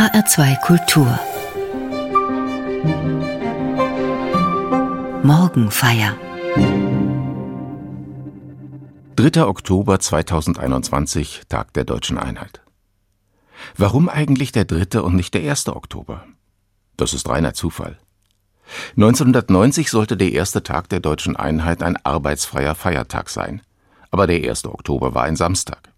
HR2 Kultur Morgenfeier 3. Oktober 2021, Tag der deutschen Einheit. Warum eigentlich der 3. und nicht der 1. Oktober? Das ist reiner Zufall. 1990 sollte der erste Tag der deutschen Einheit ein arbeitsfreier Feiertag sein, aber der 1. Oktober war ein Samstag.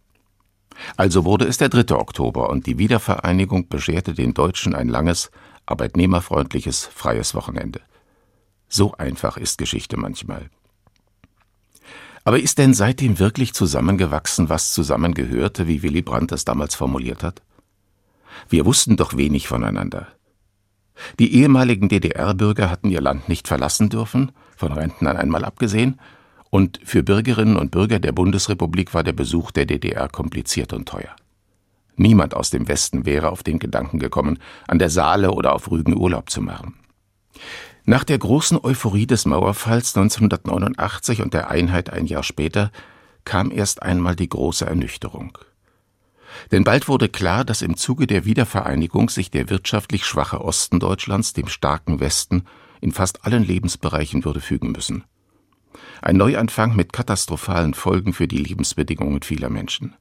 Also wurde es der 3. Oktober und die Wiedervereinigung bescherte den Deutschen ein langes, arbeitnehmerfreundliches, freies Wochenende. So einfach ist Geschichte manchmal. Aber ist denn seitdem wirklich zusammengewachsen, was zusammengehörte, wie Willy Brandt es damals formuliert hat? Wir wussten doch wenig voneinander. Die ehemaligen DDR-Bürger hatten ihr Land nicht verlassen dürfen, von Rentnern einmal abgesehen, und für Bürgerinnen und Bürger der Bundesrepublik war der Besuch der DDR kompliziert und teuer. Niemand aus dem Westen wäre auf den Gedanken gekommen, an der Saale oder auf Rügen Urlaub zu machen. Nach der großen Euphorie des Mauerfalls 1989 und der Einheit ein Jahr später kam erst einmal die große Ernüchterung. Denn bald wurde klar, dass im Zuge der Wiedervereinigung sich der wirtschaftlich schwache Osten Deutschlands dem starken Westen in fast allen Lebensbereichen würde fügen müssen. Ein Neuanfang mit katastrophalen Folgen für die Lebensbedingungen vieler Menschen.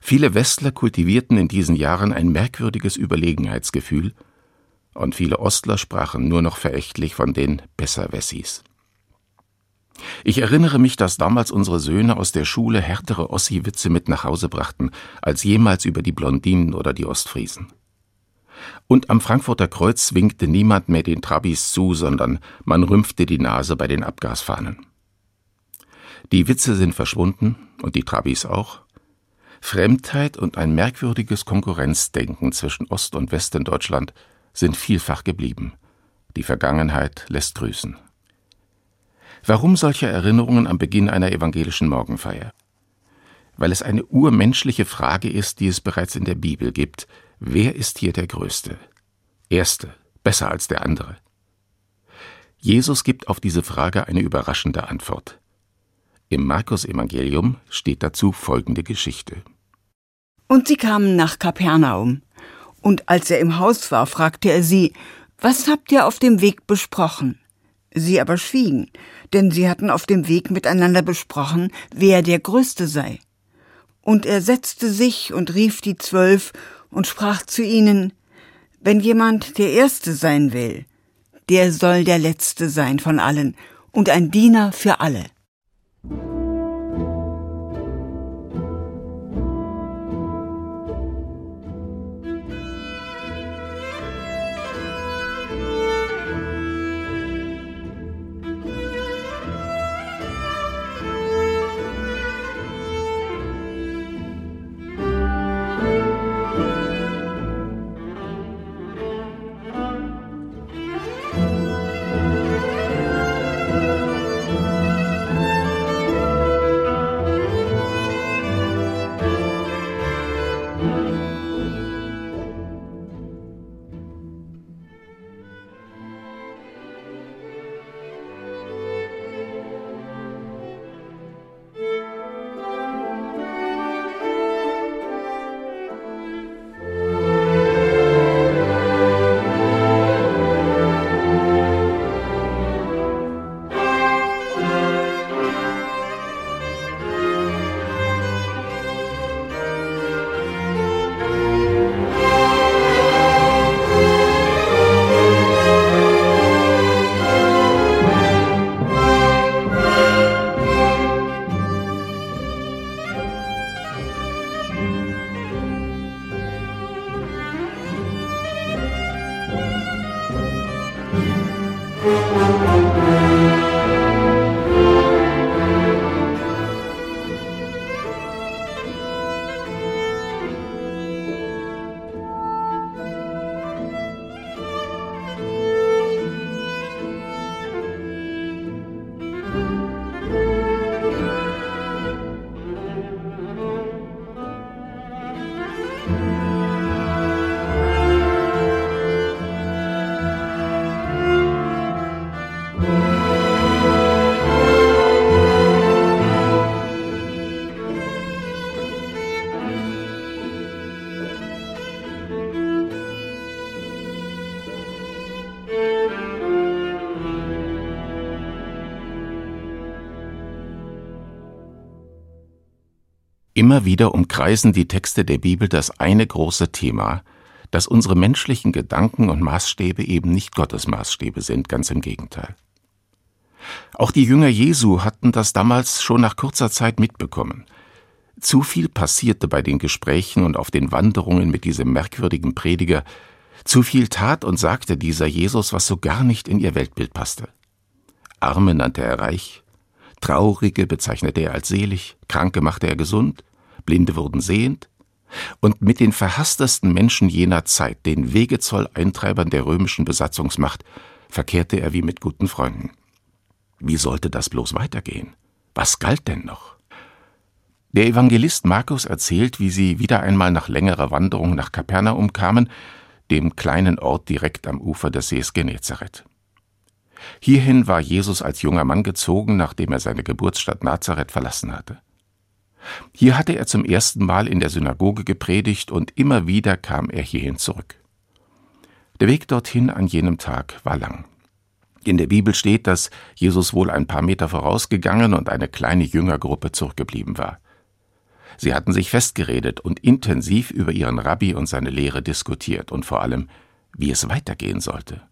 Viele Westler kultivierten in diesen Jahren ein merkwürdiges Überlegenheitsgefühl und viele Ostler sprachen nur noch verächtlich von den Besserwessis. Ich erinnere mich, dass damals unsere Söhne aus der Schule härtere Ossi-Witze mit nach Hause brachten, als jemals über die Blondinen oder die Ostfriesen. Und am Frankfurter Kreuz winkte niemand mehr den Trabis zu, sondern man rümpfte die Nase bei den Abgasfahnen. Die Witze sind verschwunden und die Trabis auch. Fremdheit und ein merkwürdiges Konkurrenzdenken zwischen Ost und West in Deutschland sind vielfach geblieben. Die Vergangenheit lässt grüßen. Warum solche Erinnerungen am Beginn einer evangelischen Morgenfeier? Weil es eine urmenschliche Frage ist, die es bereits in der Bibel gibt. Wer ist hier der Größte? Erste, besser als der andere. Jesus gibt auf diese Frage eine überraschende Antwort. Im Markus Evangelium steht dazu folgende Geschichte. Und sie kamen nach Kapernaum. Und als er im Haus war, fragte er sie, was habt ihr auf dem Weg besprochen? Sie aber schwiegen, denn sie hatten auf dem Weg miteinander besprochen, wer der Größte sei. Und er setzte sich und rief die Zwölf und sprach zu ihnen, wenn jemand der Erste sein will, der soll der Letzte sein von allen und ein Diener für alle. Immer wieder umkreisen die Texte der Bibel das eine große Thema, dass unsere menschlichen Gedanken und Maßstäbe eben nicht Gottes Maßstäbe sind, ganz im Gegenteil. Auch die Jünger Jesu hatten das damals schon nach kurzer Zeit mitbekommen. Zu viel passierte bei den Gesprächen und auf den Wanderungen mit diesem merkwürdigen Prediger, zu viel tat und sagte dieser Jesus, was so gar nicht in ihr Weltbild passte. Arme nannte er reich, Traurige bezeichnete er als selig, Kranke machte er gesund, Blinde wurden sehend, und mit den verhasstesten Menschen jener Zeit, den Wegezoll-Eintreibern der römischen Besatzungsmacht, verkehrte er wie mit guten Freunden. Wie sollte das bloß weitergehen? Was galt denn noch? Der Evangelist Markus erzählt, wie sie wieder einmal nach längerer Wanderung nach Kapernaum kamen, dem kleinen Ort direkt am Ufer des Sees Genezareth. Hierhin war Jesus als junger Mann gezogen, nachdem er seine Geburtsstadt Nazareth verlassen hatte. Hier hatte er zum ersten Mal in der Synagoge gepredigt und immer wieder kam er hierhin zurück. Der Weg dorthin an jenem Tag war lang. In der Bibel steht, dass Jesus wohl ein paar Meter vorausgegangen und eine kleine Jüngergruppe zurückgeblieben war. Sie hatten sich festgeredet und intensiv über ihren Rabbi und seine Lehre diskutiert und vor allem, wie es weitergehen sollte.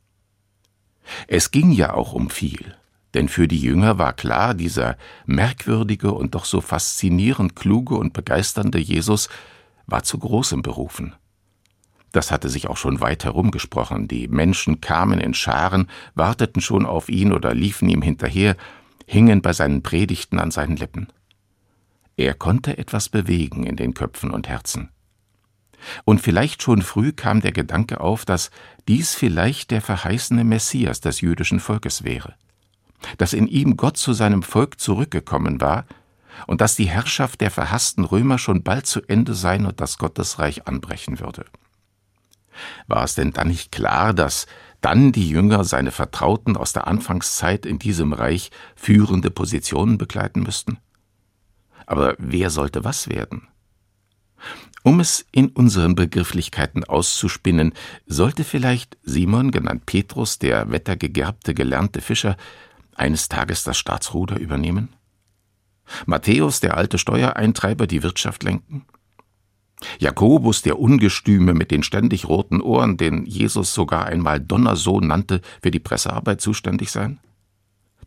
Es ging ja auch um viel, denn für die Jünger war klar, dieser merkwürdige und doch so faszinierend kluge und begeisternde Jesus war zu Großem berufen. Das hatte sich auch schon weit herumgesprochen, die Menschen kamen in Scharen, warteten schon auf ihn oder liefen ihm hinterher, hingen bei seinen Predigten an seinen Lippen. Er konnte etwas bewegen in den Köpfen und Herzen. Und vielleicht schon früh kam der Gedanke auf, dass dies vielleicht der verheißene Messias des jüdischen Volkes wäre, dass in ihm Gott zu seinem Volk zurückgekommen war und dass die Herrschaft der verhassten Römer schon bald zu Ende sein und das Gottesreich anbrechen würde. War es denn dann nicht klar, dass dann die Jünger seine Vertrauten aus der Anfangszeit in diesem Reich führende Positionen begleiten müssten? Aber wer sollte was werden? Um es in unseren Begrifflichkeiten auszuspinnen, sollte vielleicht Simon, genannt Petrus, der wettergegerbte, gelernte Fischer, eines Tages das Staatsruder übernehmen? Matthäus, der alte Steuereintreiber, die Wirtschaft lenken? Jakobus, der Ungestüme mit den ständig roten Ohren, den Jesus sogar einmal Donnersohn nannte, für die Pressearbeit zuständig sein?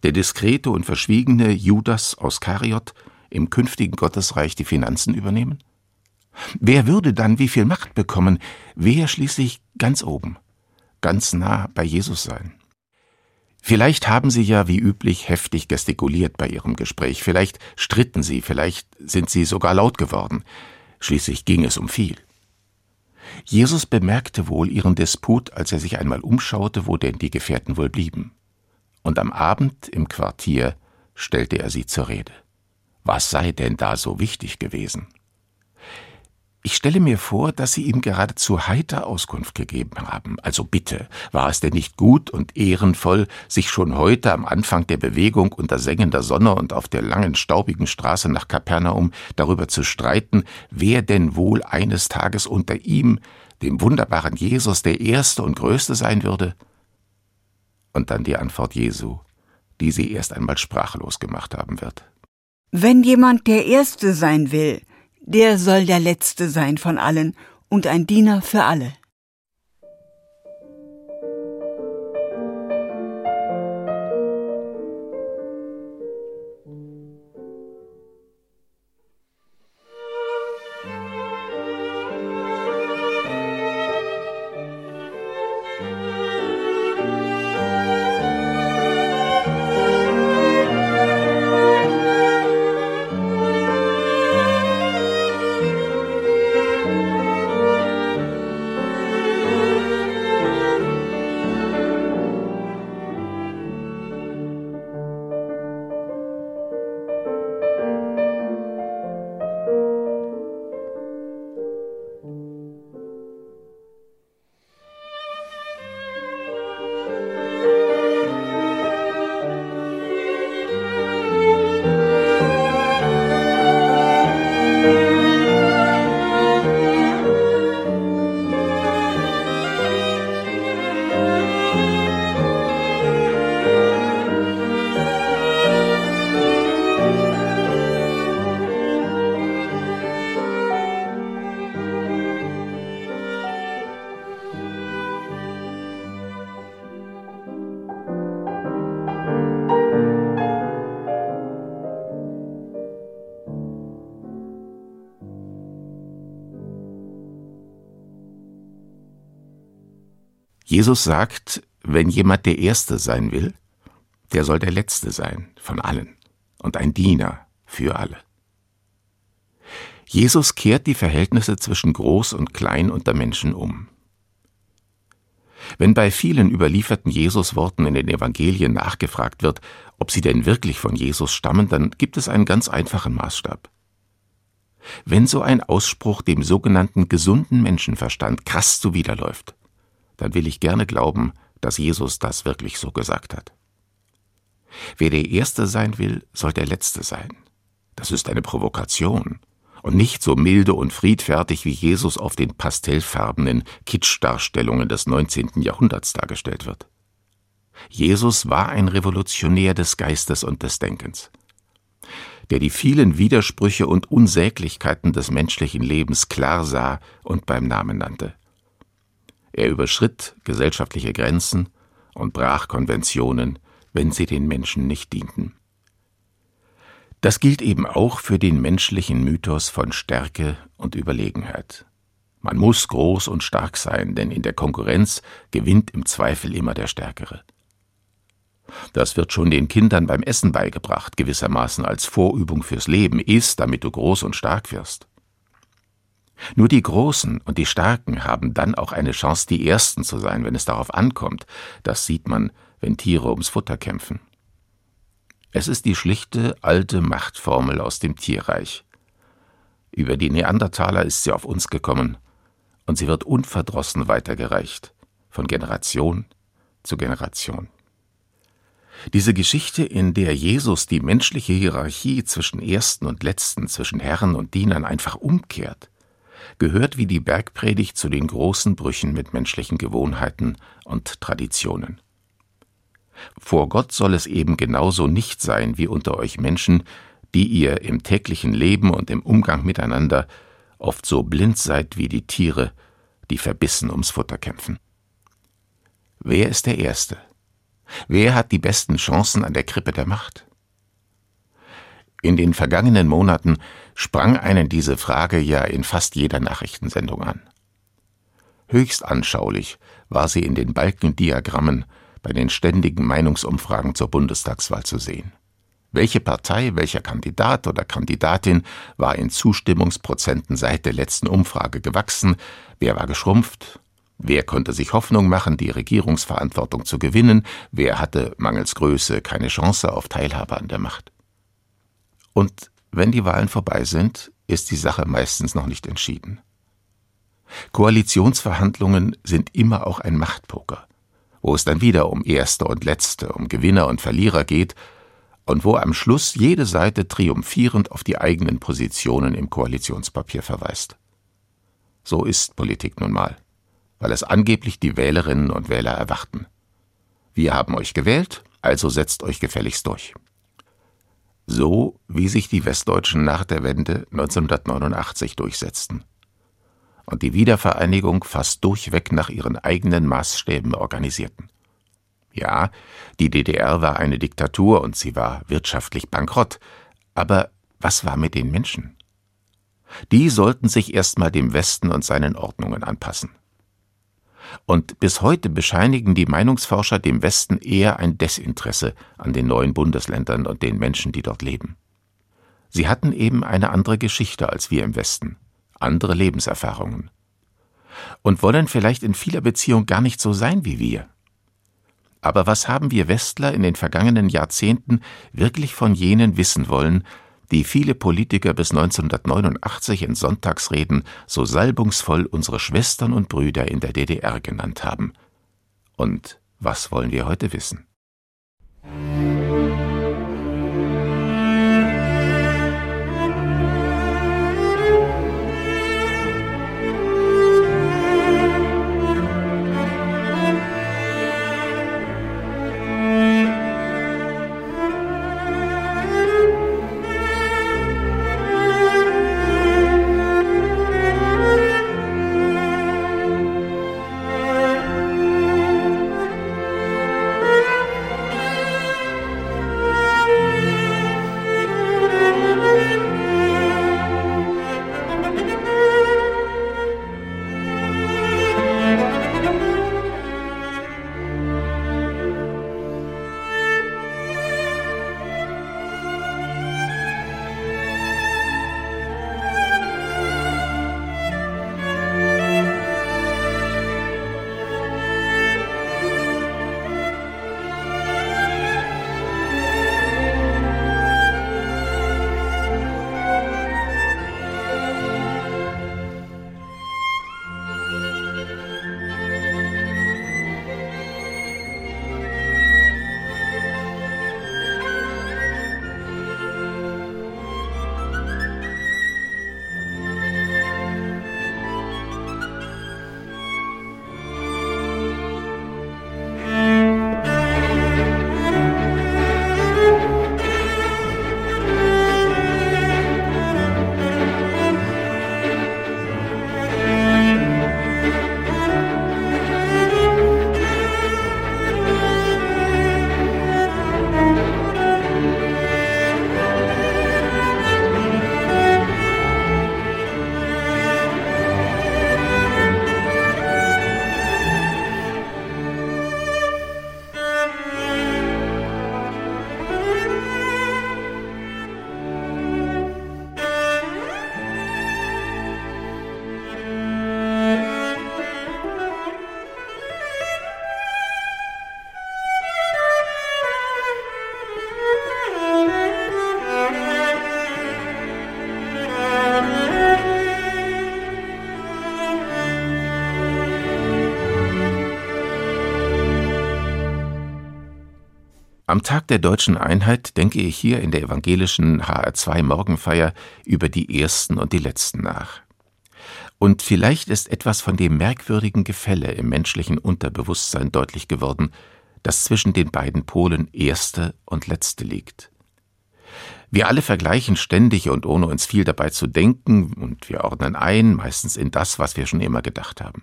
Der diskrete und verschwiegene Judas aus Kariot im künftigen Gottesreich die Finanzen übernehmen? Wer würde dann wie viel Macht bekommen? Wer schließlich ganz oben, ganz nah bei Jesus sein? Vielleicht haben Sie ja wie üblich heftig gestikuliert bei Ihrem Gespräch, vielleicht stritten Sie, vielleicht sind Sie sogar laut geworden. Schließlich ging es um viel. Jesus bemerkte wohl ihren Disput, als er sich einmal umschaute, wo denn die Gefährten wohl blieben. Und am Abend im Quartier stellte er sie zur Rede. Was sei denn da so wichtig gewesen? Ich stelle mir vor, dass Sie ihm geradezu heiter Auskunft gegeben haben. Also bitte, war es denn nicht gut und ehrenvoll, sich schon heute am Anfang der Bewegung unter sengender Sonne und auf der langen staubigen Straße nach Kapernaum darüber zu streiten, wer denn wohl eines Tages unter ihm, dem wunderbaren Jesus, der Erste und Größte sein würde? Und dann die Antwort Jesu, die sie erst einmal sprachlos gemacht haben wird. Wenn jemand der Erste sein will, der soll der Letzte sein von allen und ein Diener für alle. Musik Jesus sagt, wenn jemand der Erste sein will, der soll der Letzte sein von allen und ein Diener für alle. Jesus kehrt die Verhältnisse zwischen Groß und Klein unter Menschen um. Wenn bei vielen überlieferten Jesusworten in den Evangelien nachgefragt wird, ob sie denn wirklich von Jesus stammen, dann gibt es einen ganz einfachen Maßstab. Wenn so ein Ausspruch dem sogenannten gesunden Menschenverstand krass zuwiderläuft, dann will ich gerne glauben, dass Jesus das wirklich so gesagt hat. Wer der Erste sein will, soll der Letzte sein. Das ist eine Provokation und nicht so milde und friedfertig, wie Jesus auf den pastellfarbenen Kitschdarstellungen des 19. Jahrhunderts dargestellt wird. Jesus war ein Revolutionär des Geistes und des Denkens, der die vielen Widersprüche und Unsäglichkeiten des menschlichen Lebens klar sah und beim Namen nannte. Er überschritt gesellschaftliche Grenzen und brach Konventionen, wenn sie den Menschen nicht dienten. Das gilt eben auch für den menschlichen Mythos von Stärke und Überlegenheit. Man muss groß und stark sein, denn in der Konkurrenz gewinnt im Zweifel immer der Stärkere. Das wird schon den Kindern beim Essen beigebracht, gewissermaßen als Vorübung fürs Leben. Iss, damit du groß und stark wirst. Nur die Großen und die Starken haben dann auch eine Chance, die Ersten zu sein, wenn es darauf ankommt. Das sieht man, wenn Tiere ums Futter kämpfen. Es ist die schlichte, alte Machtformel aus dem Tierreich. Über die Neandertaler ist sie auf uns gekommen, und sie wird unverdrossen weitergereicht, von Generation zu Generation. Diese Geschichte, in der Jesus die menschliche Hierarchie zwischen Ersten und Letzten, zwischen Herren und Dienern einfach umkehrt, gehört wie die Bergpredigt zu den großen Brüchen mit menschlichen Gewohnheiten und Traditionen. Vor Gott soll es eben genauso nicht sein wie unter euch Menschen, die ihr im täglichen Leben und im Umgang miteinander oft so blind seid wie die Tiere, die verbissen ums Futter kämpfen. Wer ist der Erste? Wer hat die besten Chancen an der Krippe der Macht? In den vergangenen Monaten sprang einen diese Frage ja in fast jeder Nachrichtensendung an. Höchst anschaulich war sie in den Balkendiagrammen bei den ständigen Meinungsumfragen zur Bundestagswahl zu sehen. Welche Partei, welcher Kandidat oder Kandidatin war in Zustimmungsprozenten seit der letzten Umfrage gewachsen, wer war geschrumpft, wer konnte sich Hoffnung machen, die Regierungsverantwortung zu gewinnen, wer hatte mangels Größe keine Chance auf Teilhabe an der Macht. Und wenn die Wahlen vorbei sind, ist die Sache meistens noch nicht entschieden. Koalitionsverhandlungen sind immer auch ein Machtpoker wo es dann wieder um Erste und Letzte, um Gewinner und Verlierer geht, und wo am Schluss jede Seite triumphierend auf die eigenen Positionen im Koalitionspapier verweist. So ist Politik nun mal, weil es angeblich die Wählerinnen und Wähler erwarten. Wir haben euch gewählt, also setzt euch gefälligst durch. So wie sich die Westdeutschen nach der Wende 1989 durchsetzten und die Wiedervereinigung fast durchweg nach ihren eigenen Maßstäben organisierten. Ja, die DDR war eine Diktatur und sie war wirtschaftlich bankrott, aber was war mit den Menschen? Die sollten sich erstmal dem Westen und seinen Ordnungen anpassen. Und bis heute bescheinigen die Meinungsforscher dem Westen eher ein Desinteresse an den neuen Bundesländern und den Menschen, die dort leben. Sie hatten eben eine andere Geschichte als wir im Westen andere Lebenserfahrungen und wollen vielleicht in vieler Beziehung gar nicht so sein wie wir. Aber was haben wir Westler in den vergangenen Jahrzehnten wirklich von jenen wissen wollen, die viele Politiker bis 1989 in Sonntagsreden so salbungsvoll unsere Schwestern und Brüder in der DDR genannt haben? Und was wollen wir heute wissen? Am Tag der deutschen Einheit denke ich hier in der evangelischen HR2 Morgenfeier über die ersten und die letzten nach. Und vielleicht ist etwas von dem merkwürdigen Gefälle im menschlichen Unterbewusstsein deutlich geworden, das zwischen den beiden Polen erste und letzte liegt. Wir alle vergleichen ständig und ohne uns viel dabei zu denken, und wir ordnen ein, meistens in das, was wir schon immer gedacht haben.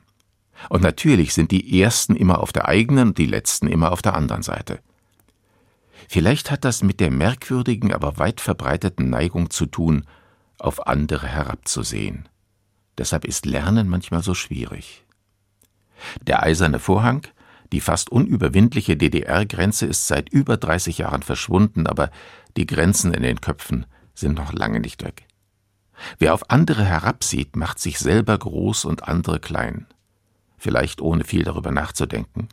Und natürlich sind die Ersten immer auf der eigenen und die Letzten immer auf der anderen Seite. Vielleicht hat das mit der merkwürdigen, aber weit verbreiteten Neigung zu tun, auf andere herabzusehen. Deshalb ist Lernen manchmal so schwierig. Der eiserne Vorhang, die fast unüberwindliche DDR-Grenze ist seit über 30 Jahren verschwunden, aber die Grenzen in den Köpfen sind noch lange nicht weg. Wer auf andere herabsieht, macht sich selber groß und andere klein, vielleicht ohne viel darüber nachzudenken.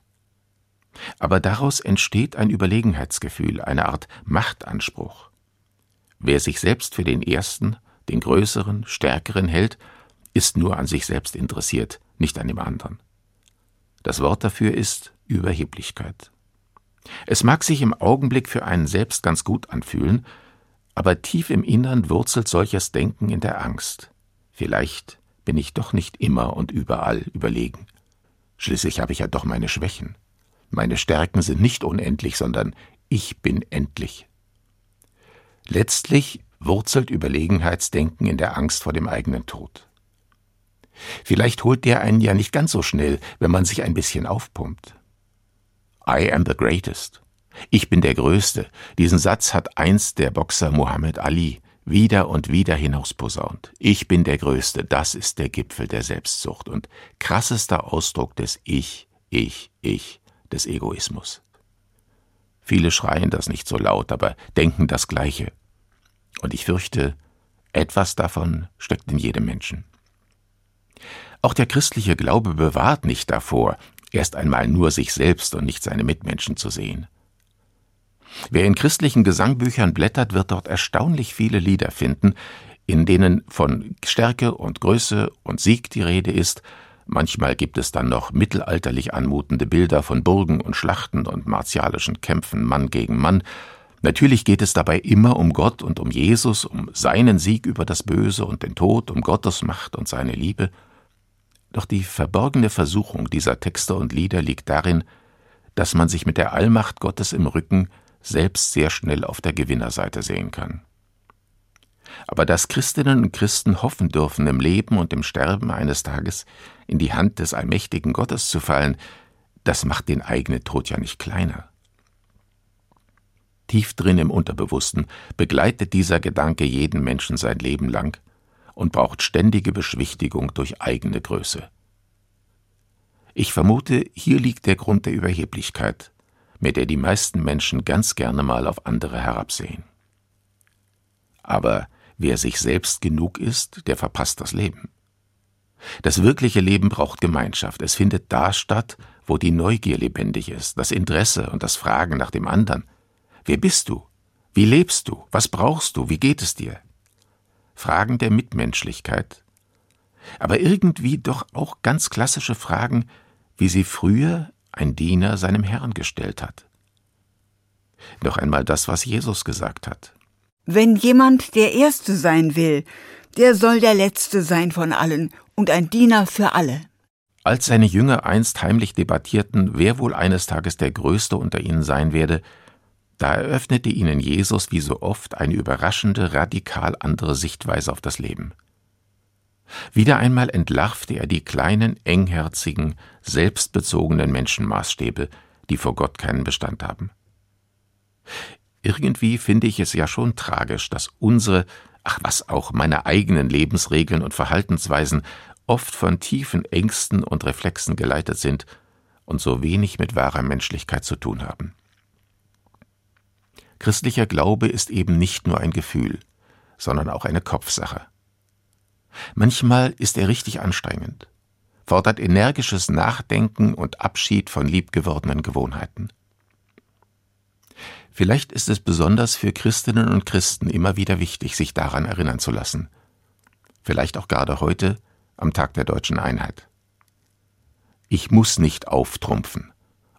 Aber daraus entsteht ein Überlegenheitsgefühl, eine Art Machtanspruch. Wer sich selbst für den Ersten, den Größeren, Stärkeren hält, ist nur an sich selbst interessiert, nicht an dem anderen. Das Wort dafür ist Überheblichkeit. Es mag sich im Augenblick für einen selbst ganz gut anfühlen, aber tief im Innern wurzelt solches Denken in der Angst. Vielleicht bin ich doch nicht immer und überall überlegen. Schließlich habe ich ja doch meine Schwächen. Meine Stärken sind nicht unendlich, sondern ich bin endlich. Letztlich wurzelt Überlegenheitsdenken in der Angst vor dem eigenen Tod. Vielleicht holt der einen ja nicht ganz so schnell, wenn man sich ein bisschen aufpumpt. I am the greatest. Ich bin der Größte. Diesen Satz hat einst der Boxer Muhammad Ali wieder und wieder hinausposaunt. Ich bin der Größte, das ist der Gipfel der Selbstsucht und krassester Ausdruck des Ich, Ich, Ich, des Egoismus. Viele schreien das nicht so laut, aber denken das Gleiche. Und ich fürchte, etwas davon steckt in jedem Menschen. Auch der christliche Glaube bewahrt nicht davor, erst einmal nur sich selbst und nicht seine Mitmenschen zu sehen. Wer in christlichen Gesangbüchern blättert, wird dort erstaunlich viele Lieder finden, in denen von Stärke und Größe und Sieg die Rede ist, manchmal gibt es dann noch mittelalterlich anmutende Bilder von Burgen und Schlachten und martialischen Kämpfen Mann gegen Mann, Natürlich geht es dabei immer um Gott und um Jesus, um seinen Sieg über das Böse und den Tod, um Gottes Macht und seine Liebe. Doch die verborgene Versuchung dieser Texte und Lieder liegt darin, dass man sich mit der Allmacht Gottes im Rücken selbst sehr schnell auf der Gewinnerseite sehen kann. Aber dass Christinnen und Christen hoffen dürfen, im Leben und im Sterben eines Tages in die Hand des allmächtigen Gottes zu fallen, das macht den eigenen Tod ja nicht kleiner. Tief drin im Unterbewussten begleitet dieser Gedanke jeden Menschen sein Leben lang und braucht ständige Beschwichtigung durch eigene Größe. Ich vermute, hier liegt der Grund der Überheblichkeit, mit der die meisten Menschen ganz gerne mal auf andere herabsehen. Aber wer sich selbst genug ist, der verpasst das Leben. Das wirkliche Leben braucht Gemeinschaft. Es findet da statt, wo die Neugier lebendig ist, das Interesse und das Fragen nach dem anderen. Wer bist du? Wie lebst du? Was brauchst du? Wie geht es dir? Fragen der Mitmenschlichkeit, aber irgendwie doch auch ganz klassische Fragen, wie sie früher ein Diener seinem Herrn gestellt hat. Noch einmal das, was Jesus gesagt hat. Wenn jemand der Erste sein will, der soll der Letzte sein von allen und ein Diener für alle. Als seine Jünger einst heimlich debattierten, wer wohl eines Tages der Größte unter ihnen sein werde, da eröffnete ihnen Jesus wie so oft eine überraschende, radikal andere Sichtweise auf das Leben. Wieder einmal entlarvte er die kleinen, engherzigen, selbstbezogenen Menschenmaßstäbe, die vor Gott keinen Bestand haben. Irgendwie finde ich es ja schon tragisch, dass unsere, ach was auch, meine eigenen Lebensregeln und Verhaltensweisen oft von tiefen Ängsten und Reflexen geleitet sind und so wenig mit wahrer Menschlichkeit zu tun haben. Christlicher Glaube ist eben nicht nur ein Gefühl, sondern auch eine Kopfsache. Manchmal ist er richtig anstrengend, fordert energisches Nachdenken und Abschied von liebgewordenen Gewohnheiten. Vielleicht ist es besonders für Christinnen und Christen immer wieder wichtig, sich daran erinnern zu lassen. Vielleicht auch gerade heute, am Tag der deutschen Einheit. Ich muss nicht auftrumpfen,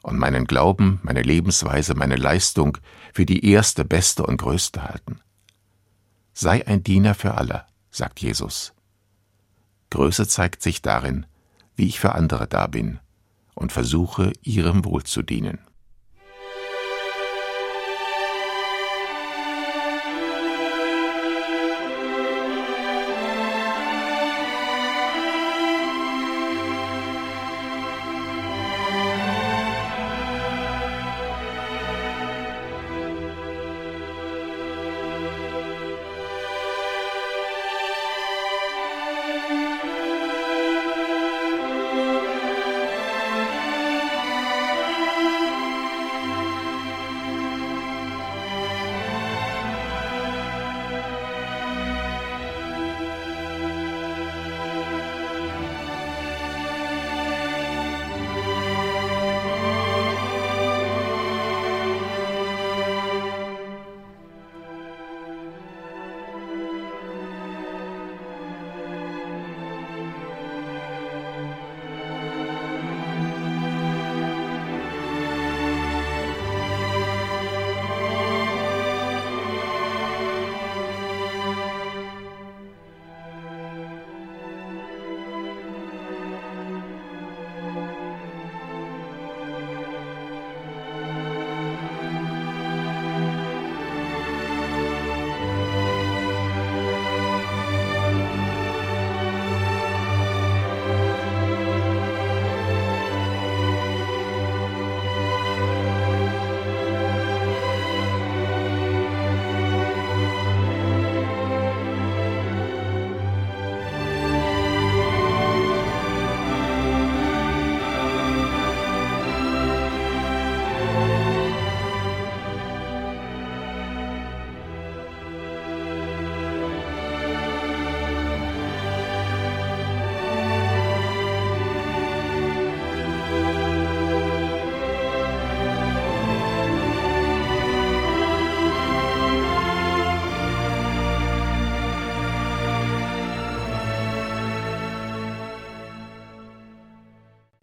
und meinen Glauben, meine Lebensweise, meine Leistung für die erste, beste und größte halten. Sei ein Diener für alle, sagt Jesus. Größe zeigt sich darin, wie ich für andere da bin und versuche, ihrem Wohl zu dienen.